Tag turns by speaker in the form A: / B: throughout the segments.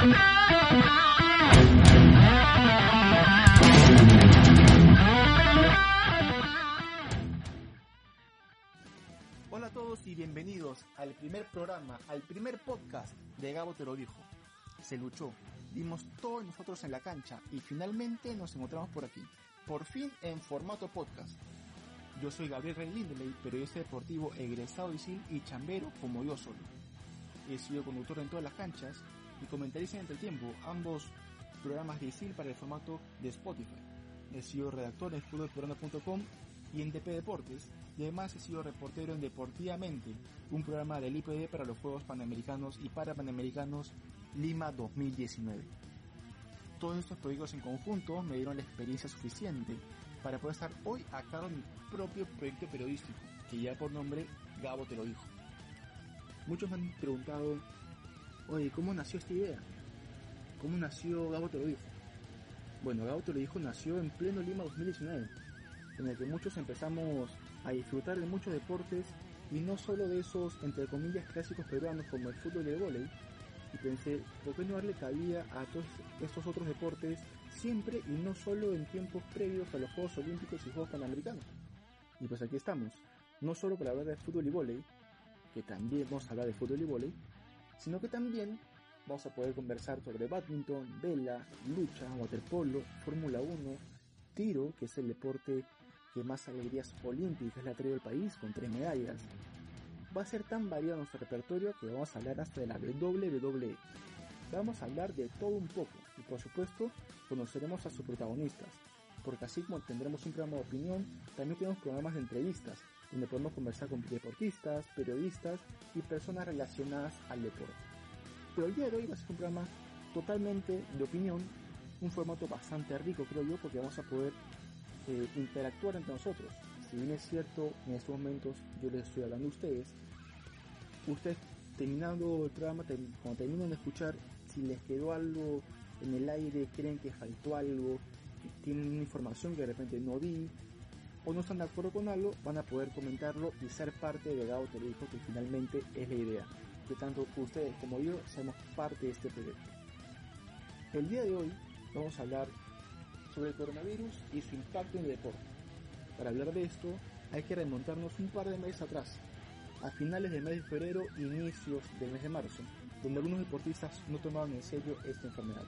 A: Hola a todos y bienvenidos al primer programa, al primer podcast de Gabo Te lo dijo. Se luchó, dimos todos nosotros en la cancha y finalmente nos encontramos por aquí, por fin en formato podcast. Yo soy Gabriel Rey Lindeley, periodista deportivo egresado de SIL y chambero como yo solo. He sido conductor en todas las canchas y comentarista en el tiempo ambos programas de ISIL para el formato de Spotify. He sido redactor en fútbolperuano.com y en DP Deportes y además he sido reportero en Deportivamente, un programa del IPD para los Juegos Panamericanos y para Panamericanos Lima 2019. Todos estos proyectos en conjunto me dieron la experiencia suficiente para poder estar hoy a cargo de mi propio proyecto periodístico, que lleva por nombre Gabo Te lo dijo. Muchos me han preguntado, oye, ¿cómo nació esta idea? ¿Cómo nació Gabo Te lo dijo? Bueno, Gabo Te lo dijo nació en pleno Lima 2019, en el que muchos empezamos a disfrutar de muchos deportes y no solo de esos, entre comillas, clásicos peruanos como el fútbol y el vóley, y pensé, ¿por qué no darle cabida a todos estos otros deportes siempre y no solo en tiempos previos a los Juegos Olímpicos y Juegos Panamericanos? Y pues aquí estamos, no solo para hablar de fútbol y vóley, que también vamos a hablar de fútbol y vóley, sino que también vamos a poder conversar sobre badminton, vela, lucha, waterpolo, Fórmula 1, tiro, que es el deporte que más alegrías olímpicas le ha traído al país, con tres medallas. Va a ser tan variado nuestro repertorio que vamos a hablar hasta de la WWE. Vamos a hablar de todo un poco y por supuesto conoceremos a sus protagonistas, porque así como tendremos un programa de opinión, también tenemos programas de entrevistas, donde podemos conversar con deportistas, periodistas y personas relacionadas al deporte. Pero el día de hoy va a ser un programa totalmente de opinión, un formato bastante rico creo yo, porque vamos a poder eh, interactuar entre nosotros. Si bien es cierto, en estos momentos yo les estoy hablando a ustedes, ustedes terminando el programa, cuando terminen de escuchar, si les quedó algo en el aire, creen que faltó algo, tienen información que de repente no di, o no están de acuerdo con algo, van a poder comentarlo y ser parte de Gabo Te lo dijo, que finalmente es la idea, que tanto ustedes como yo seamos parte de este proyecto. El día de hoy vamos a hablar sobre el coronavirus y su impacto en el deporte. Para hablar de esto hay que remontarnos un par de meses atrás, a finales del mes de febrero e inicios del mes de marzo, donde algunos deportistas no tomaban en serio esta enfermedad.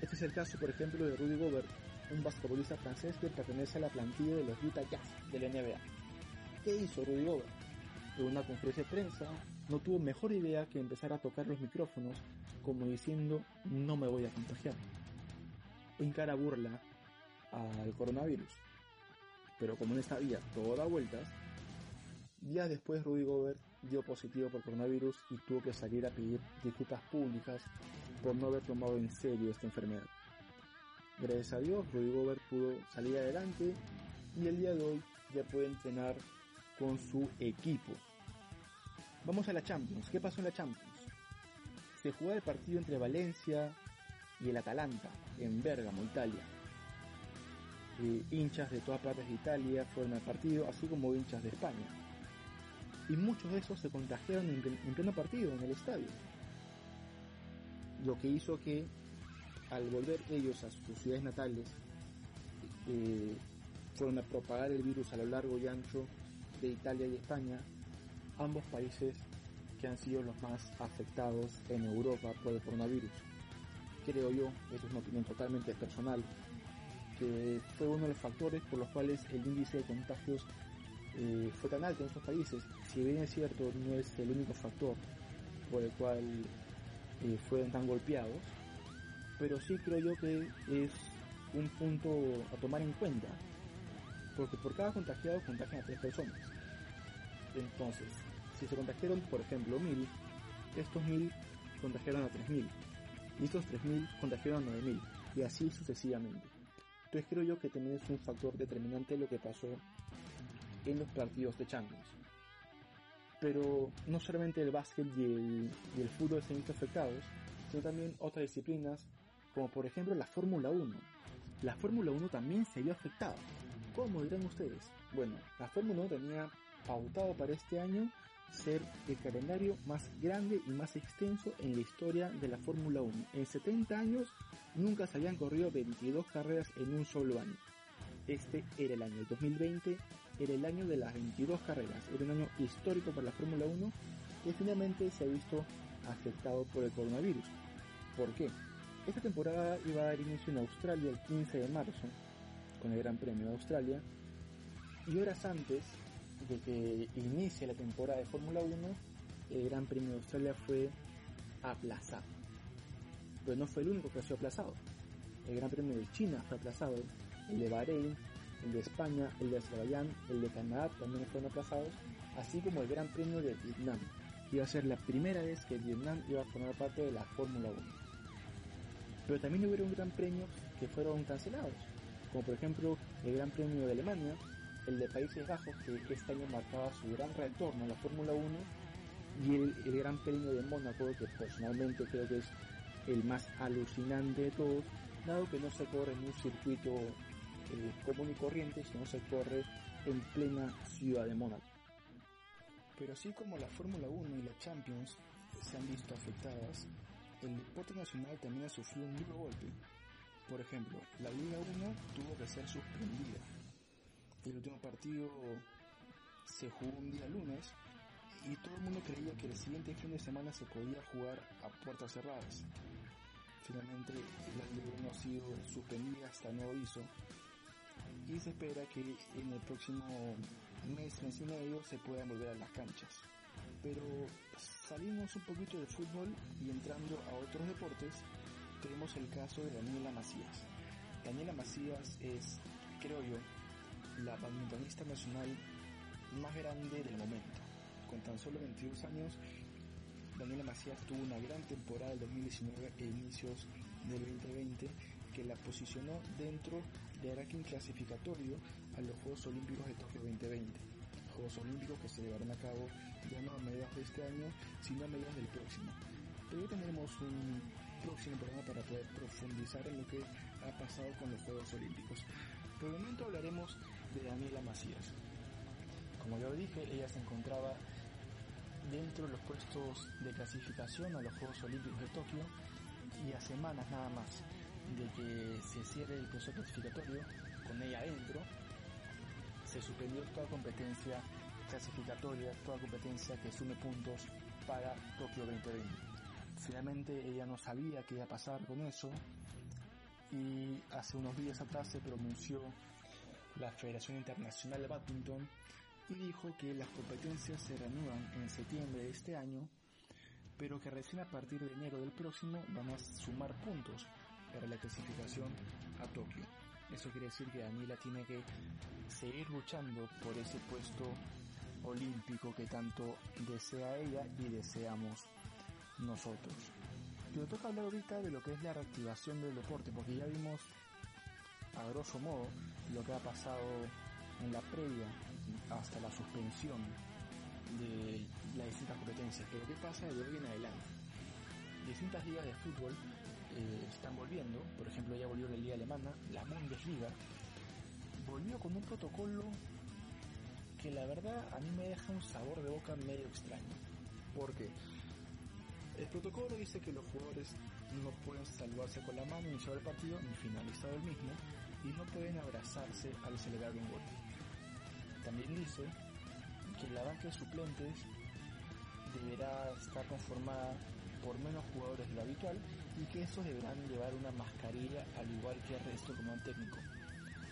A: Este es el caso, por ejemplo, de Rudy Gobert, un basquetbolista francés que pertenece a la plantilla de los Utah Jazz de la NBA. ¿Qué hizo Rudy Gobert? En una conferencia de prensa no tuvo mejor idea que empezar a tocar los micrófonos como diciendo no me voy a contagiar. En cara burla al coronavirus. Pero como en esta vía todo da vueltas, días después Rudy Gobert dio positivo por coronavirus y tuvo que salir a pedir disculpas públicas por no haber tomado en serio esta enfermedad. Gracias a Dios, Rudy Gobert pudo salir adelante y el día de hoy ya puede entrenar con su equipo. Vamos a la Champions. ¿Qué pasó en la Champions? Se jugó el partido entre Valencia y el Atalanta en Bergamo, Italia. Eh, hinchas de todas partes de Italia fueron al partido, así como hinchas de España. Y muchos de esos se contagiaron en pleno partido, en el estadio. Lo que hizo que al volver ellos a sus ciudades natales, eh, fueron a propagar el virus a lo largo y ancho de Italia y España, ambos países que han sido los más afectados en Europa por el coronavirus. Creo yo, eso es una opinión totalmente personal, que fue uno de los factores por los cuales el índice de contagios eh, fue tan alto en estos países. Si bien es cierto, no es el único factor por el cual eh, fueron tan golpeados, pero sí creo yo que es un punto a tomar en cuenta, porque por cada contagiado contagian a tres personas. Entonces, si se contagiaron, por ejemplo, mil, estos mil contagiaron a tres mil, y estos tres mil contagiaron a nueve mil, y así sucesivamente. Entonces creo yo que también es un factor determinante lo que pasó en los partidos de Champions. Pero no solamente el básquet y el, y el fútbol se han visto afectados, sino también otras disciplinas, como por ejemplo la Fórmula 1. La Fórmula 1 también se vio afectada. ¿Cómo dirán ustedes? Bueno, la Fórmula 1 tenía pautado para este año ser el calendario más grande y más extenso en la historia de la Fórmula 1. En 70 años nunca se habían corrido 22 carreras en un solo año. Este era el año 2020, era el año de las 22 carreras, era un año histórico para la Fórmula 1 que finalmente se ha visto afectado por el coronavirus. ¿Por qué? Esta temporada iba a dar inicio en Australia el 15 de marzo, con el Gran Premio de Australia, y horas antes de que inicie la temporada de Fórmula 1, el Gran Premio de Australia fue aplazado. Pero no fue el único que ha sido aplazado. El Gran Premio de China fue aplazado, el de Bahrein, el de España, el de Azerbaiyán, el de Canadá también fueron aplazados, así como el Gran Premio de Vietnam. Iba a ser la primera vez que Vietnam iba a formar parte de la Fórmula 1. Pero también hubo un gran premio que fueron cancelados, como por ejemplo el Gran Premio de Alemania, el de Países Bajos, que este año marcaba su gran retorno a la Fórmula 1, y el, Gran Premio de Mónaco, que personalmente creo que es el más alucinante de todos, dado que no se corre en un circuito eh, común y corriente, sino se corre en plena ciudad de Mónaco. Pero así como la Fórmula 1 y la Champions se han visto afectadas, el deporte nacional también ha sufrido un duro golpe. Por ejemplo, la Liga 1 tuvo que ser suspendida el último partido se jugó un día lunes y todo el mundo creía que el siguiente fin de semana se podía jugar a puertas cerradas. Finalmente la Liga no ha sido suspendida hasta nuevo aviso y se espera que en el próximo mes, mes y medio se puedan volver a las canchas. Pero salimos un poquito del fútbol y entrando a otros deportes, tenemos el caso de Daniela Macías. Daniela Macías es, creo yo, la badmintonista nacional más grande del momento. Con tan solo 22 años, Daniela Macías tuvo una gran temporada del 2019 e inicios del 2020 que la posicionó dentro del ranking clasificatorio a los Juegos Olímpicos de Tokio 2020. Juegos Olímpicos que se llevarán a cabo de este año, sino a mediados del próximo. Pero hoy tendremos un próximo programa para poder profundizar en lo que ha pasado con los Juegos Olímpicos. Por el momento hablaremos de Daniela Macías. Como ya dije, ella se encontraba dentro de los puestos de clasificación a los Juegos Olímpicos de Tokio y a semanas nada más de que se cierre el proceso clasificatorio con ella adentro, se suspendió toda competencia clasificatoria, toda competencia que sume puntos para Tokio 2020. Finalmente ella no sabía qué iba a pasar con eso y hace unos días atrás se pronunció la Federación Internacional de Badminton y dijo que las competencias se reanudan en septiembre de este año, pero que recién a partir de enero del próximo van a sumar puntos para la clasificación a Tokio. Eso quiere decir que Daniela tiene que seguir luchando por ese puesto olímpico que tanto desea ella y deseamos nosotros. Pero toca hablar ahorita de lo que es la reactivación del deporte, porque ya vimos a grosso modo lo que ha pasado en la previa hasta la suspensión de las distintas competencias. Pero ¿qué pasa de hoy en adelante? Distintas ligas de fútbol eh, están volviendo, por ejemplo ya volvió la liga alemana, la Bundesliga, volvió con un protocolo que la verdad a mí me deja un sabor de boca medio extraño. Porque el protocolo dice que los jugadores no pueden saludarse con la mano iniciado el partido ni finalizado el mismo y no pueden abrazarse al celebrar un gol. También dice que la banca de suplentes deberá estar conformada por menos jugadores de lo habitual y que estos deberán llevar una mascarilla al igual que el resto como un técnico,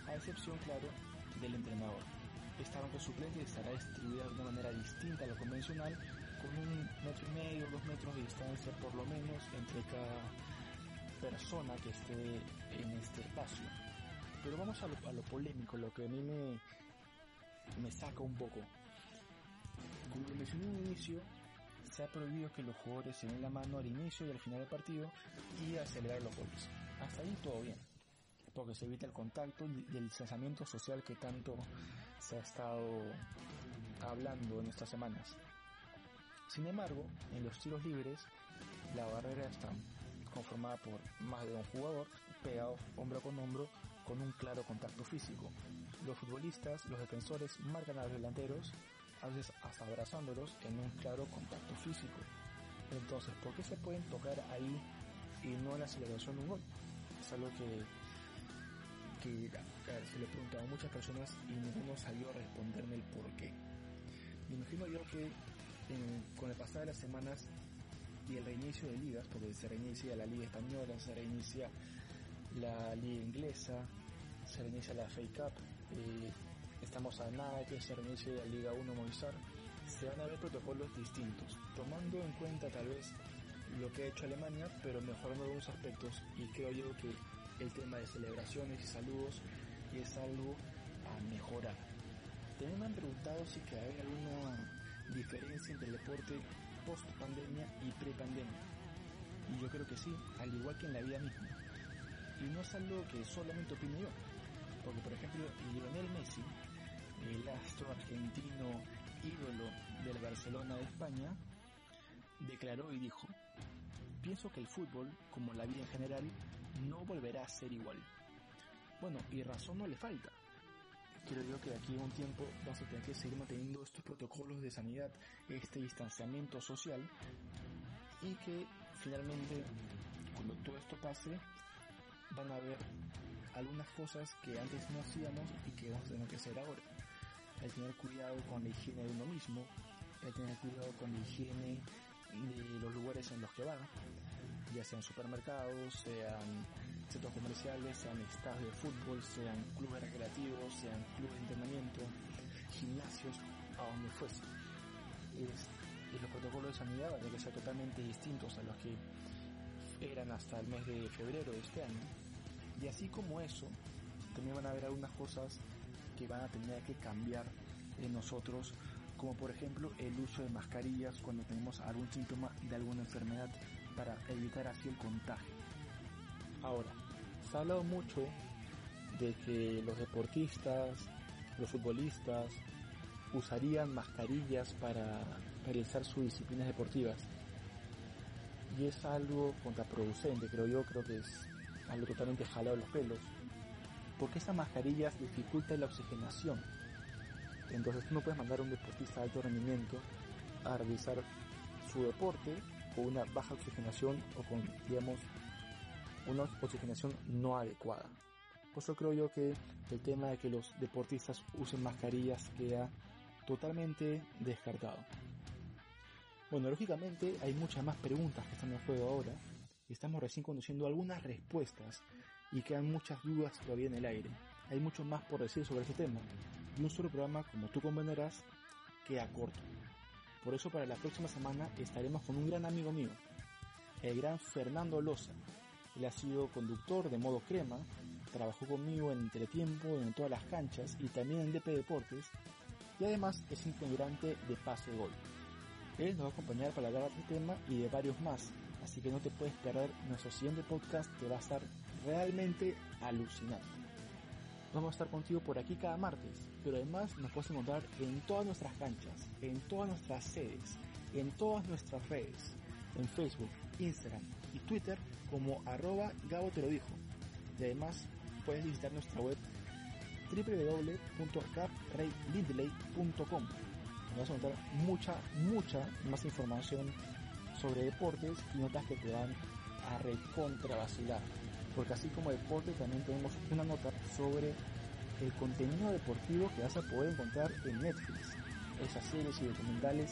A: a excepción, claro, del entrenador. Esta banca de suplentes estará distribuida de una manera distinta a lo convencional, con un metro y medio, dos metros de distancia por lo menos entre cada persona que esté en este espacio. Pero vamos a lo, polémico, lo que a mí me, me saca un poco. Como lo mencioné en un inicio, se ha prohibido que los jugadores se den la mano al inicio y al final del partido y acelerar los golpes. Hasta ahí todo bien, porque se evita el contacto y el distanciamiento social que tanto se ha estado hablando en estas semanas. Sin embargo, en los tiros libres, la barrera está conformada por más de un jugador pegados hombro con hombro con un claro contacto físico. Los futbolistas, los defensores marcan a los delanteros a veces hasta abrazándolos en un claro contacto físico. Entonces, ¿por qué se pueden tocar ahí y no en la celebración de un gol? Es algo que, que se le preguntaba a muchas personas y ninguno salió a responderme el por qué. Me imagino yo que con el pasar de las semanas y el reinicio de ligas, porque se reinicia la Liga Española, se reinicia la Liga Inglesa, se reinicia la FA Cup, eh, estamos a nada que se reinicie la Liga 1 Movistar, se van a ver protocolos distintos, tomando en cuenta tal vez lo que ha hecho Alemania, pero mejorando algunos aspectos y creo yo que el tema de celebraciones y saludos es algo a mejorar. También me han preguntado si que hay alguna diferencia entre el deporte post pandemia y pre pandemia. Y yo creo que sí, al igual que en la vida misma. Y no es algo que solamente opino yo. Porque por ejemplo, Lionel Messi, el astro argentino ídolo del Barcelona de España, declaró y dijo, pienso que el fútbol, como la vida en general, no volverá a ser igual. Bueno, y razón no le falta creo yo que de aquí a un tiempo vamos a tener que seguir manteniendo estos protocolos de sanidad, este distanciamiento social y que finalmente cuando todo esto pase van a haber algunas cosas que antes no hacíamos y que vamos a tener que hacer ahora. Que tener cuidado con la higiene de uno mismo, que tener cuidado con la higiene de los lugares en los que va, ya sean supermercados, sean centros comerciales, sean estadios de fútbol, sean clubes recreativos, sean clubes de entrenamiento, gimnasios, a donde fuese. y los protocolos de sanidad van a que ser totalmente distintos a los que eran hasta el mes de febrero de este año. Y así como eso, también van a haber algunas cosas que van a tener que cambiar en nosotros, como por ejemplo el uso de mascarillas cuando tenemos algún síntoma de alguna enfermedad para evitar así el contagio. Ahora, se ha hablado mucho de que los deportistas, los futbolistas, usarían mascarillas para realizar sus disciplinas deportivas. Y es algo contraproducente, creo yo, creo que es algo totalmente jalado de los pelos. Porque esas mascarillas dificultan la oxigenación. Entonces tú no puedes mandar a un deportista de alto rendimiento a realizar su deporte con una baja oxigenación o con, digamos, una oxigenación no adecuada. Por eso creo yo que el tema de que los deportistas usen mascarillas queda totalmente descartado. Bueno, lógicamente hay muchas más preguntas que están en juego ahora y estamos recién conociendo algunas respuestas y quedan muchas dudas todavía en el aire. Hay mucho más por decir sobre este tema y un solo programa, como tú comprenderás, queda corto. Por eso para la próxima semana estaremos con un gran amigo mío, el gran Fernando Loza, él ha sido conductor de modo crema, trabajó conmigo en Teletiempo, en todas las canchas y también en DP Deportes, y además es integrante de Pase Gol. Él nos va a acompañar para hablar de este tema y de varios más, así que no te puedes perder nuestro siguiente podcast que va a estar realmente alucinante. Vamos a estar contigo por aquí cada martes, pero además nos puedes encontrar en todas nuestras canchas, en todas nuestras sedes, en todas nuestras redes, en Facebook, Instagram y Twitter como arroba Gabo te lo dijo. Y además puedes visitar nuestra web www.gabrayLindley.com vas a encontrar mucha, mucha más información sobre deportes y notas que te van a recontra vacilar. Porque así como deporte también tenemos una nota sobre el contenido deportivo que vas a poder encontrar en Netflix. Esas series y documentales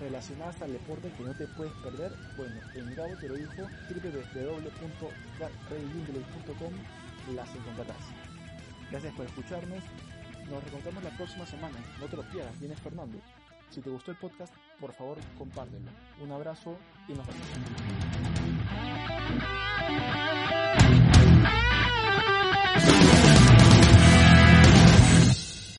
A: relacionadas al deporte que no te puedes perder, bueno, en Gabo te lo dijo, www.redingley.com las encontrarás. Gracias por escucharnos, nos reencontramos la próxima semana, no te lo pierdas, viene Fernando. Si te gustó el podcast, por favor compártelo. Un abrazo y nos vemos.